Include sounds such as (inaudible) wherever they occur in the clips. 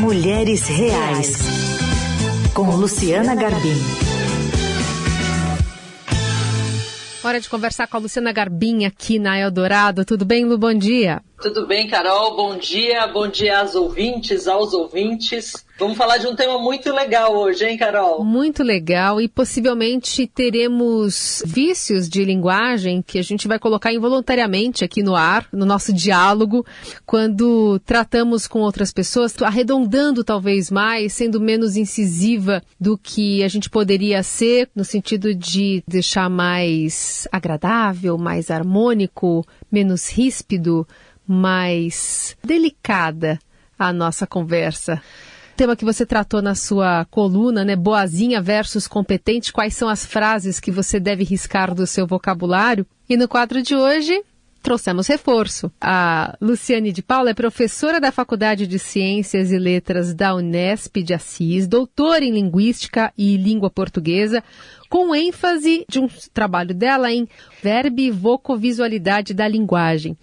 Mulheres Reais, com Luciana Garbim. Hora de conversar com a Luciana Garbim aqui na Eldorado. Tudo bem, Lu? Bom dia. Tudo bem, Carol? Bom dia. Bom dia às ouvintes, aos ouvintes. Vamos falar de um tema muito legal hoje, hein, Carol? Muito legal e possivelmente teremos vícios de linguagem que a gente vai colocar involuntariamente aqui no ar, no nosso diálogo, quando tratamos com outras pessoas, arredondando talvez mais, sendo menos incisiva do que a gente poderia ser, no sentido de deixar mais agradável, mais harmônico, menos ríspido, mais delicada a nossa conversa tema que você tratou na sua coluna, né? Boazinha versus competente. Quais são as frases que você deve riscar do seu vocabulário? E no quadro de hoje, trouxemos reforço. A Luciane de Paula é professora da Faculdade de Ciências e Letras da Unesp de Assis, doutora em Linguística e Língua Portuguesa, com ênfase de um trabalho dela em verbo e vocovisualidade da linguagem.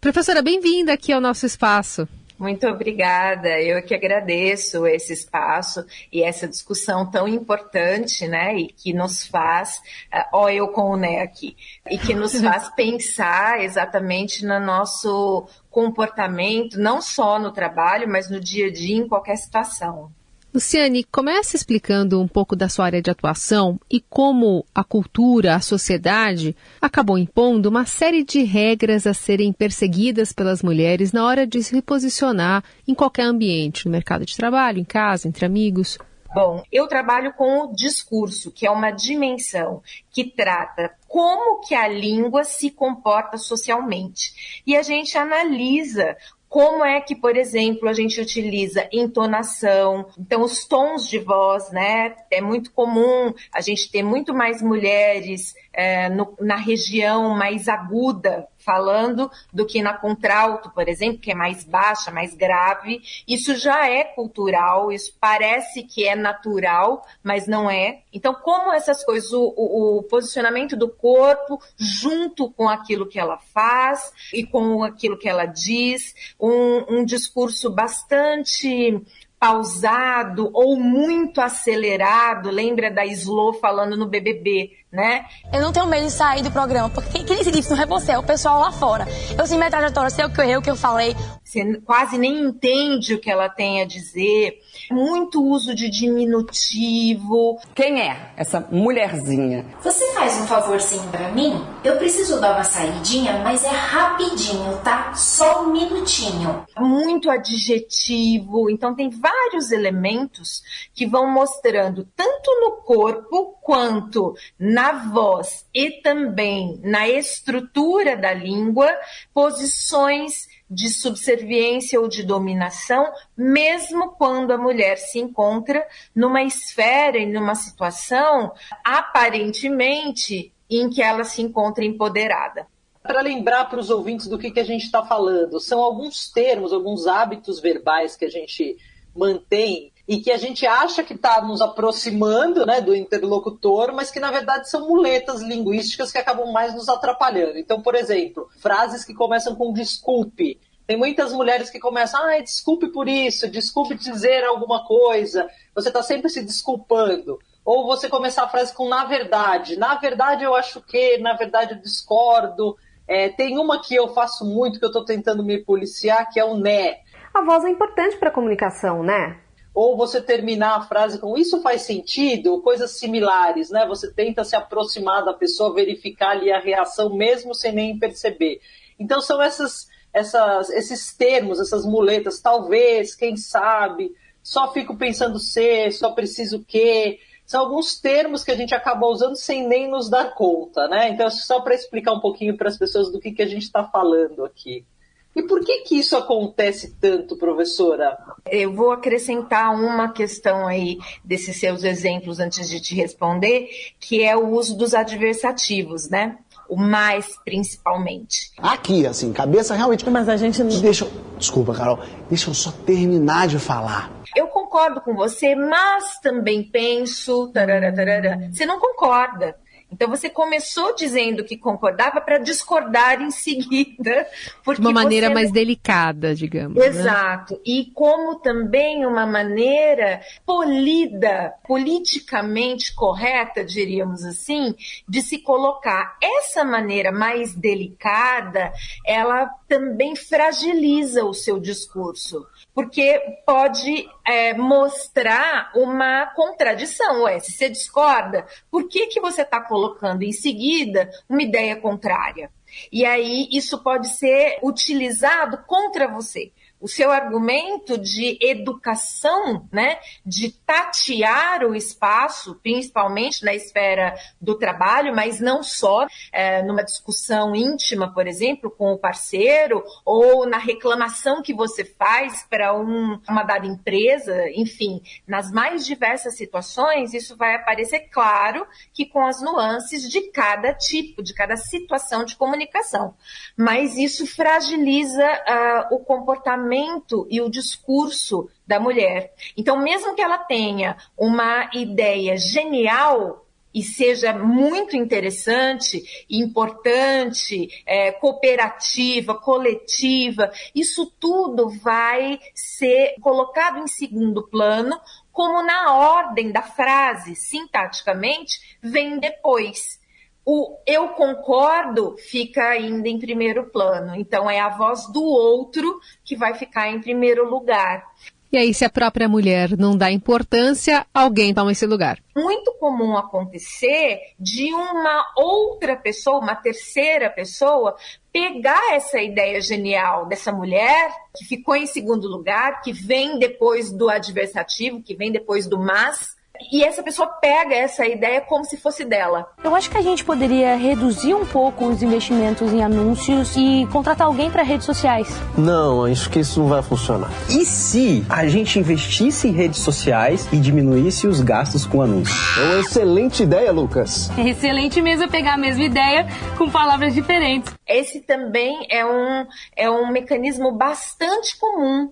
Professora, bem-vinda aqui ao nosso espaço. Muito obrigada. Eu que agradeço esse espaço e essa discussão tão importante, né? E que nos faz, uh, ó, eu com o Né aqui, e que nos (laughs) faz pensar exatamente no nosso comportamento, não só no trabalho, mas no dia a dia, em qualquer situação. Luciane, comece explicando um pouco da sua área de atuação e como a cultura, a sociedade, acabou impondo uma série de regras a serem perseguidas pelas mulheres na hora de se reposicionar em qualquer ambiente, no mercado de trabalho, em casa, entre amigos. Bom, eu trabalho com o discurso, que é uma dimensão que trata como que a língua se comporta socialmente. E a gente analisa como é que, por exemplo, a gente utiliza entonação, então os tons de voz, né? É muito comum a gente ter muito mais mulheres é, no, na região mais aguda falando do que na contralto, por exemplo, que é mais baixa, mais grave. Isso já é cultural, isso parece que é natural, mas não é. Então, como essas coisas, o, o, o posicionamento do corpo junto com aquilo que ela faz e com aquilo que ela diz, um, um discurso bastante pausado ou muito acelerado, lembra da Slow falando no BBB, né? Eu não tenho medo de sair do programa, porque quem, quem decide isso não é você, é o pessoal lá fora. Eu sei minha trajetória, sei o que eu errei, o que eu falei. Você quase nem entende o que ela tem a dizer. Muito uso de diminutivo. Quem é essa mulherzinha? Você faz um favorzinho para mim? Eu preciso dar uma saidinha, mas é rapidinho, tá? Só um minutinho. Muito adjetivo. Então tem vários elementos que vão mostrando tanto no corpo quanto na voz e também na estrutura da língua posições de subserviência ou de dominação, mesmo quando a mulher se encontra numa esfera e numa situação aparentemente em que ela se encontra empoderada. Para lembrar para os ouvintes do que, que a gente está falando, são alguns termos, alguns hábitos verbais que a gente mantém e que a gente acha que está nos aproximando né, do interlocutor, mas que na verdade são muletas linguísticas que acabam mais nos atrapalhando. Então, por exemplo, frases que começam com desculpe. Tem muitas mulheres que começam, ah, desculpe por isso, desculpe dizer alguma coisa. Você está sempre se desculpando. Ou você começar a frase com na verdade. Na verdade eu acho que, na verdade eu discordo. É, tem uma que eu faço muito, que eu estou tentando me policiar, que é o né. A voz é importante para a comunicação, né? Ou você terminar a frase com isso faz sentido, coisas similares, né? Você tenta se aproximar da pessoa, verificar ali a reação mesmo sem nem perceber. Então são essas, essas, esses termos, essas muletas, talvez, quem sabe, só fico pensando ser, só preciso que, são alguns termos que a gente acaba usando sem nem nos dar conta, né? Então só para explicar um pouquinho para as pessoas do que, que a gente está falando aqui. E por que que isso acontece tanto, professora? Eu vou acrescentar uma questão aí desses seus exemplos antes de te responder, que é o uso dos adversativos, né? O mais, principalmente. Aqui, assim, cabeça realmente. Mas a gente não. Deixa. Desculpa, Carol. Deixa eu só terminar de falar. Eu concordo com você, mas também penso. Tarara, tarara. Você não concorda. Então você começou dizendo que concordava para discordar em seguida. (laughs) De uma maneira você... mais delicada, digamos. Né? Exato. Né? E como também uma maneira polida, politicamente correta, diríamos assim, de se colocar. Essa maneira mais delicada, ela também fragiliza o seu discurso porque pode é, mostrar uma contradição. Ué, se você discorda, por que, que você está colocando em seguida uma ideia contrária? E aí isso pode ser utilizado contra você o seu argumento de educação, né, de tatear o espaço, principalmente na esfera do trabalho, mas não só, é, numa discussão íntima, por exemplo, com o parceiro, ou na reclamação que você faz para um, uma dada empresa, enfim, nas mais diversas situações, isso vai aparecer claro que com as nuances de cada tipo, de cada situação de comunicação. Mas isso fragiliza uh, o comportamento pensamento e o discurso da mulher. Então, mesmo que ela tenha uma ideia genial e seja muito interessante, importante, é, cooperativa, coletiva, isso tudo vai ser colocado em segundo plano, como na ordem da frase, sintaticamente, vem depois o eu concordo fica ainda em primeiro plano. Então é a voz do outro que vai ficar em primeiro lugar. E aí, se a própria mulher não dá importância, alguém toma esse lugar. Muito comum acontecer de uma outra pessoa, uma terceira pessoa, pegar essa ideia genial dessa mulher que ficou em segundo lugar, que vem depois do adversativo, que vem depois do mas, e essa pessoa pega essa ideia como se fosse dela. Eu acho que a gente poderia reduzir um pouco os investimentos em anúncios e contratar alguém para redes sociais. Não, acho que isso não vai funcionar. E se a gente investisse em redes sociais e diminuísse os gastos com anúncios? É uma excelente ideia, Lucas. É excelente mesmo pegar a mesma ideia com palavras diferentes. Esse também é um, é um mecanismo bastante comum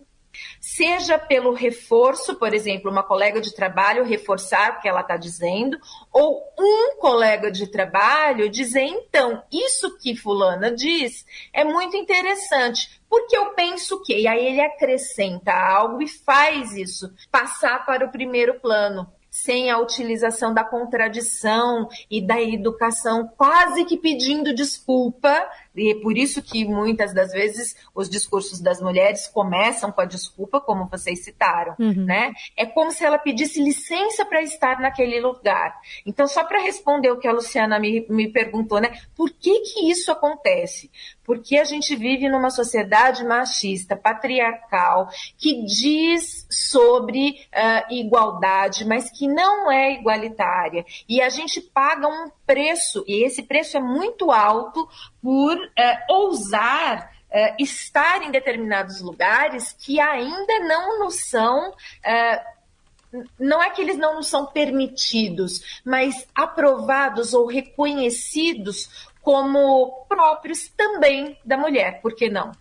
seja pelo reforço, por exemplo, uma colega de trabalho reforçar o que ela está dizendo, ou um colega de trabalho dizer, então, isso que fulana diz é muito interessante, porque eu penso que, e aí ele acrescenta algo e faz isso passar para o primeiro plano sem a utilização da contradição e da educação, quase que pedindo desculpa, e é por isso que muitas das vezes os discursos das mulheres começam com a desculpa, como vocês citaram, uhum. né? É como se ela pedisse licença para estar naquele lugar. Então, só para responder o que a Luciana me, me perguntou, né? Por que que isso acontece? Porque a gente vive numa sociedade machista, patriarcal, que diz sobre uh, igualdade, mas que não é igualitária. E a gente paga um preço, e esse preço é muito alto por uh, ousar uh, estar em determinados lugares que ainda não nos são. Uh, não é que eles não nos são permitidos, mas aprovados ou reconhecidos como próprios também da mulher, por que não?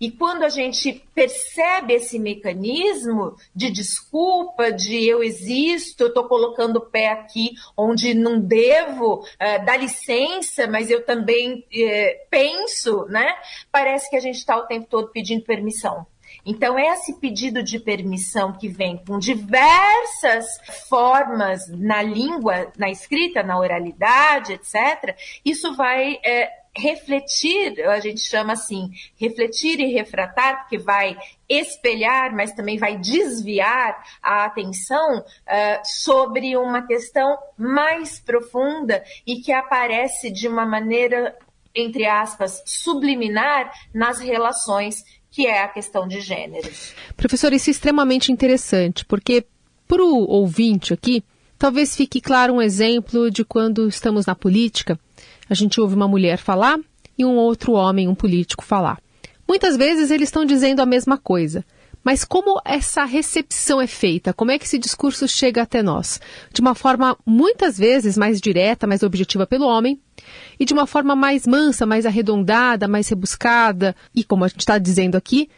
E quando a gente percebe esse mecanismo de desculpa, de eu existo, eu estou colocando o pé aqui onde não devo, uh, dá licença, mas eu também uh, penso, né? Parece que a gente está o tempo todo pedindo permissão. Então, esse pedido de permissão que vem com diversas formas na língua, na escrita, na oralidade, etc., isso vai é, refletir, a gente chama assim, refletir e refratar, porque vai espelhar, mas também vai desviar a atenção uh, sobre uma questão mais profunda e que aparece de uma maneira, entre aspas, subliminar nas relações, que é a questão de gêneros. Professor, isso é extremamente interessante, porque para o ouvinte aqui, talvez fique claro um exemplo de quando estamos na política a gente ouve uma mulher falar e um outro homem, um político, falar. Muitas vezes eles estão dizendo a mesma coisa. Mas como essa recepção é feita? Como é que esse discurso chega até nós? De uma forma muitas vezes mais direta, mais objetiva pelo homem, e de uma forma mais mansa, mais arredondada, mais rebuscada, e como a gente está dizendo aqui,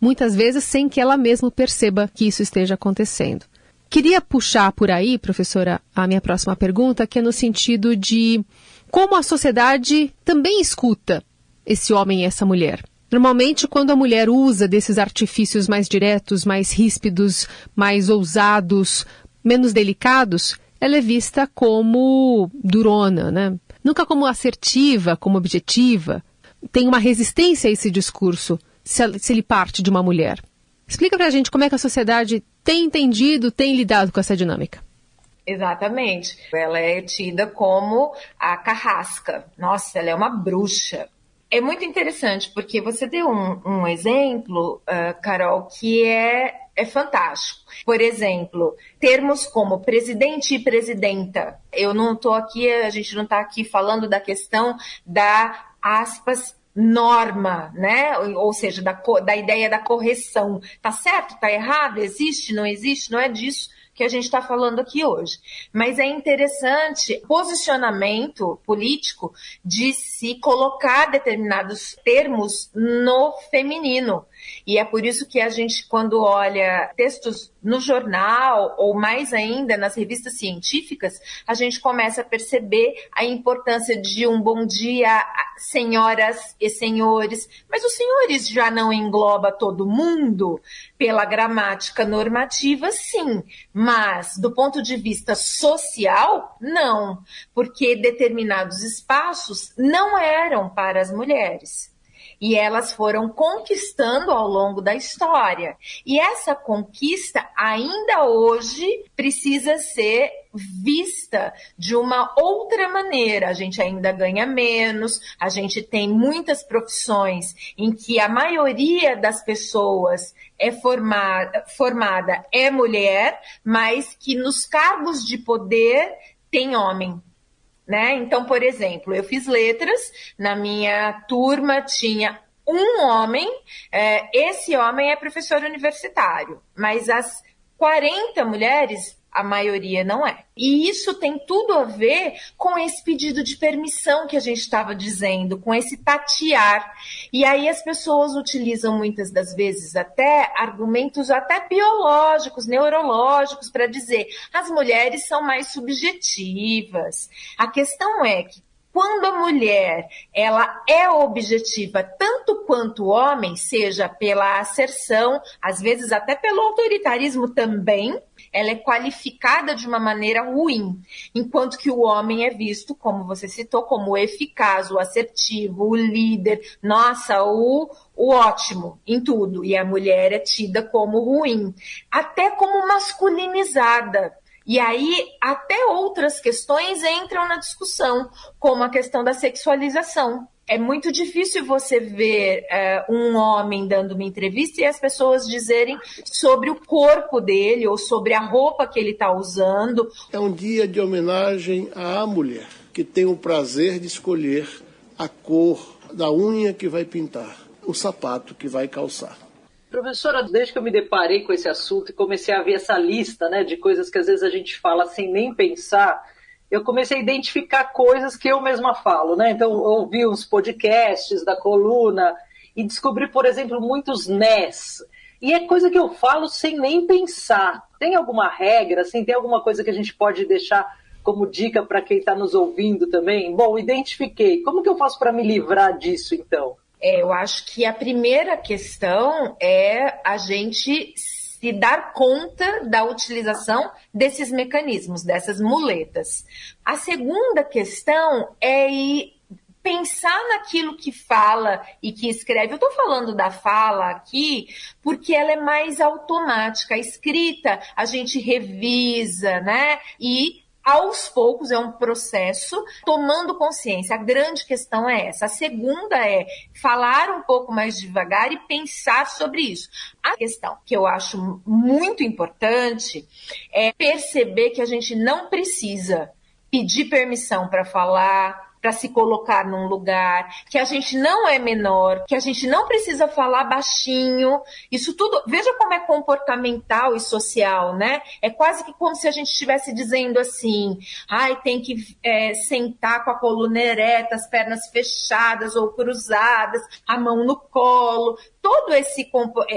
muitas vezes sem que ela mesma perceba que isso esteja acontecendo. Queria puxar por aí, professora, a minha próxima pergunta, que é no sentido de como a sociedade também escuta esse homem e essa mulher. Normalmente, quando a mulher usa desses artifícios mais diretos, mais ríspidos, mais ousados, menos delicados, ela é vista como durona, né? Nunca como assertiva, como objetiva. Tem uma resistência a esse discurso se ele parte de uma mulher. Explica pra gente como é que a sociedade tem entendido, tem lidado com essa dinâmica. Exatamente. Ela é tida como a carrasca. Nossa, ela é uma bruxa. É muito interessante, porque você deu um, um exemplo, uh, Carol, que é, é fantástico. Por exemplo, termos como presidente e presidenta. Eu não estou aqui, a gente não está aqui falando da questão da aspas norma, né? Ou seja, da, da ideia da correção. Tá certo? Tá errado? Existe? Não existe? Não é disso que a gente está falando aqui hoje. Mas é interessante posicionamento político de se colocar determinados termos no feminino. E é por isso que a gente, quando olha textos no jornal, ou mais ainda nas revistas científicas, a gente começa a perceber a importância de um bom dia, senhoras e senhores. Mas os senhores já não engloba todo mundo? Pela gramática normativa, sim. Mas, do ponto de vista social, não. Porque determinados espaços não eram para as mulheres e elas foram conquistando ao longo da história. E essa conquista ainda hoje precisa ser vista de uma outra maneira. A gente ainda ganha menos, a gente tem muitas profissões em que a maioria das pessoas é formada, formada é mulher, mas que nos cargos de poder tem homem. Né? Então, por exemplo, eu fiz letras, na minha turma tinha um homem, é, esse homem é professor universitário, mas as 40 mulheres a maioria não é. E isso tem tudo a ver com esse pedido de permissão que a gente estava dizendo, com esse tatear. E aí as pessoas utilizam muitas das vezes até argumentos até biológicos, neurológicos para dizer as mulheres são mais subjetivas. A questão é que quando a mulher ela é objetiva tanto quanto o homem, seja pela asserção, às vezes até pelo autoritarismo também, ela é qualificada de uma maneira ruim, enquanto que o homem é visto, como você citou, como eficaz, o assertivo, o líder, nossa, o, o ótimo em tudo, e a mulher é tida como ruim, até como masculinizada. E aí, até outras questões entram na discussão, como a questão da sexualização. É muito difícil você ver uh, um homem dando uma entrevista e as pessoas dizerem sobre o corpo dele ou sobre a roupa que ele está usando. É um dia de homenagem à mulher que tem o prazer de escolher a cor da unha que vai pintar, o sapato que vai calçar. Professora, desde que eu me deparei com esse assunto e comecei a ver essa lista né, de coisas que às vezes a gente fala sem nem pensar, eu comecei a identificar coisas que eu mesma falo. Né? Então, ouvi uns podcasts da coluna e descobri, por exemplo, muitos NES. E é coisa que eu falo sem nem pensar. Tem alguma regra, assim, tem alguma coisa que a gente pode deixar como dica para quem está nos ouvindo também? Bom, identifiquei. Como que eu faço para me livrar disso, então? É, eu acho que a primeira questão é a gente se dar conta da utilização desses mecanismos, dessas muletas. A segunda questão é pensar naquilo que fala e que escreve. Eu estou falando da fala aqui porque ela é mais automática. A escrita a gente revisa, né? E aos poucos, é um processo, tomando consciência. A grande questão é essa. A segunda é falar um pouco mais devagar e pensar sobre isso. A questão que eu acho muito importante é perceber que a gente não precisa pedir permissão para falar, para se colocar num lugar, que a gente não é menor, que a gente não precisa falar baixinho. Isso tudo, veja como é comportamental e social, né? É quase que como se a gente estivesse dizendo assim: ai, tem que é, sentar com a coluna ereta, as pernas fechadas ou cruzadas, a mão no colo. todo esse,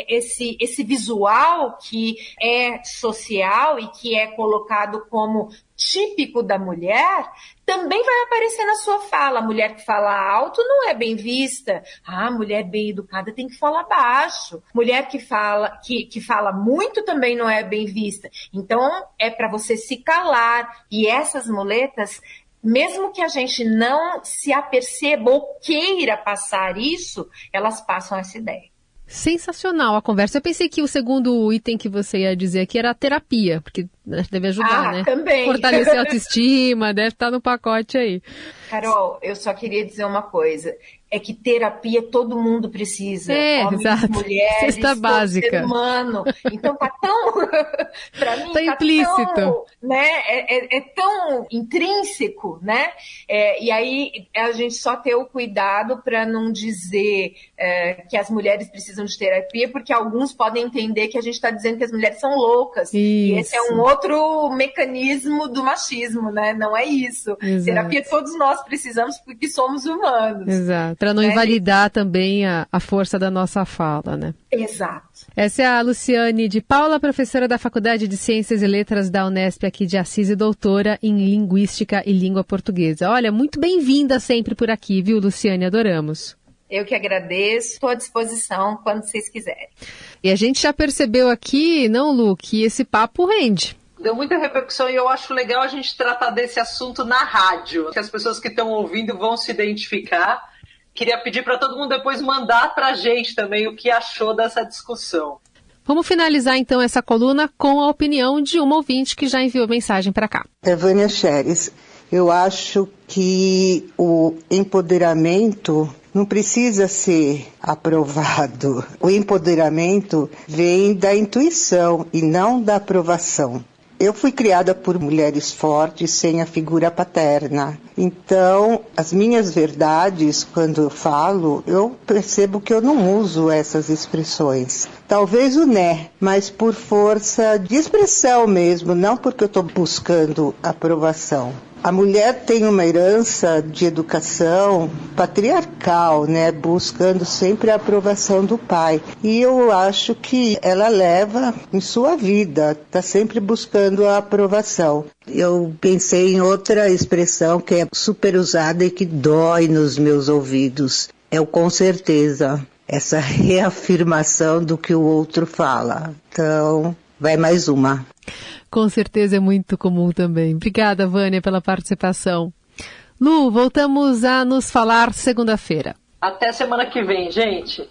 esse, esse visual que é social e que é colocado como típico da mulher, também vai aparecer na sua fala. A mulher que fala alto não é bem vista. Ah, mulher bem educada tem que falar baixo. Mulher que fala que, que fala muito também não é bem vista. Então é para você se calar. E essas muletas mesmo que a gente não se aperceba ou queira passar isso, elas passam essa ideia. Sensacional a conversa. Eu pensei que o segundo item que você ia dizer aqui era a terapia, porque né, deve ajudar, ah, né? Também. Fortalecer a (laughs) autoestima, deve estar no pacote aí. Carol, eu só queria dizer uma coisa é que terapia todo mundo precisa. É, Homens, exato. mulheres, Cesta básica. ser humano. Então tá tão, (laughs) para mim, tá, tá implícito. Tão, né, é, é, é, tão intrínseco, né? É, e aí a gente só ter o cuidado para não dizer é, que as mulheres precisam de terapia, porque alguns podem entender que a gente está dizendo que as mulheres são loucas. Isso. E esse é um outro mecanismo do machismo, né? Não é isso. Exato. Terapia todos nós precisamos porque somos humanos. Exato para não é. invalidar também a, a força da nossa fala, né? Exato. Essa é a Luciane de Paula, professora da Faculdade de Ciências e Letras da Unesp aqui de Assis e doutora em Linguística e Língua Portuguesa. Olha, muito bem-vinda sempre por aqui, viu, Luciane? Adoramos. Eu que agradeço, estou à disposição quando vocês quiserem. E a gente já percebeu aqui, não, Lu, que esse papo rende deu muita repercussão e eu acho legal a gente tratar desse assunto na rádio, que as pessoas que estão ouvindo vão se identificar queria pedir para todo mundo depois mandar para a gente também o que achou dessa discussão. Vamos finalizar então essa coluna com a opinião de uma ouvinte que já enviou mensagem para cá. É Vânia Xeres. Eu acho que o empoderamento não precisa ser aprovado. O empoderamento vem da intuição e não da aprovação. Eu fui criada por mulheres fortes sem a figura paterna. Então, as minhas verdades, quando eu falo, eu percebo que eu não uso essas expressões. Talvez o né, mas por força de expressão mesmo, não porque eu estou buscando aprovação. A mulher tem uma herança de educação patriarcal, né, buscando sempre a aprovação do pai. E eu acho que ela leva em sua vida, está sempre buscando a aprovação. Eu pensei em outra expressão que é super usada e que dói nos meus ouvidos. É o com certeza. Essa reafirmação do que o outro fala. Então, vai mais uma. Com certeza é muito comum também. Obrigada, Vânia, pela participação. Lu, voltamos a nos falar segunda-feira. Até semana que vem, gente.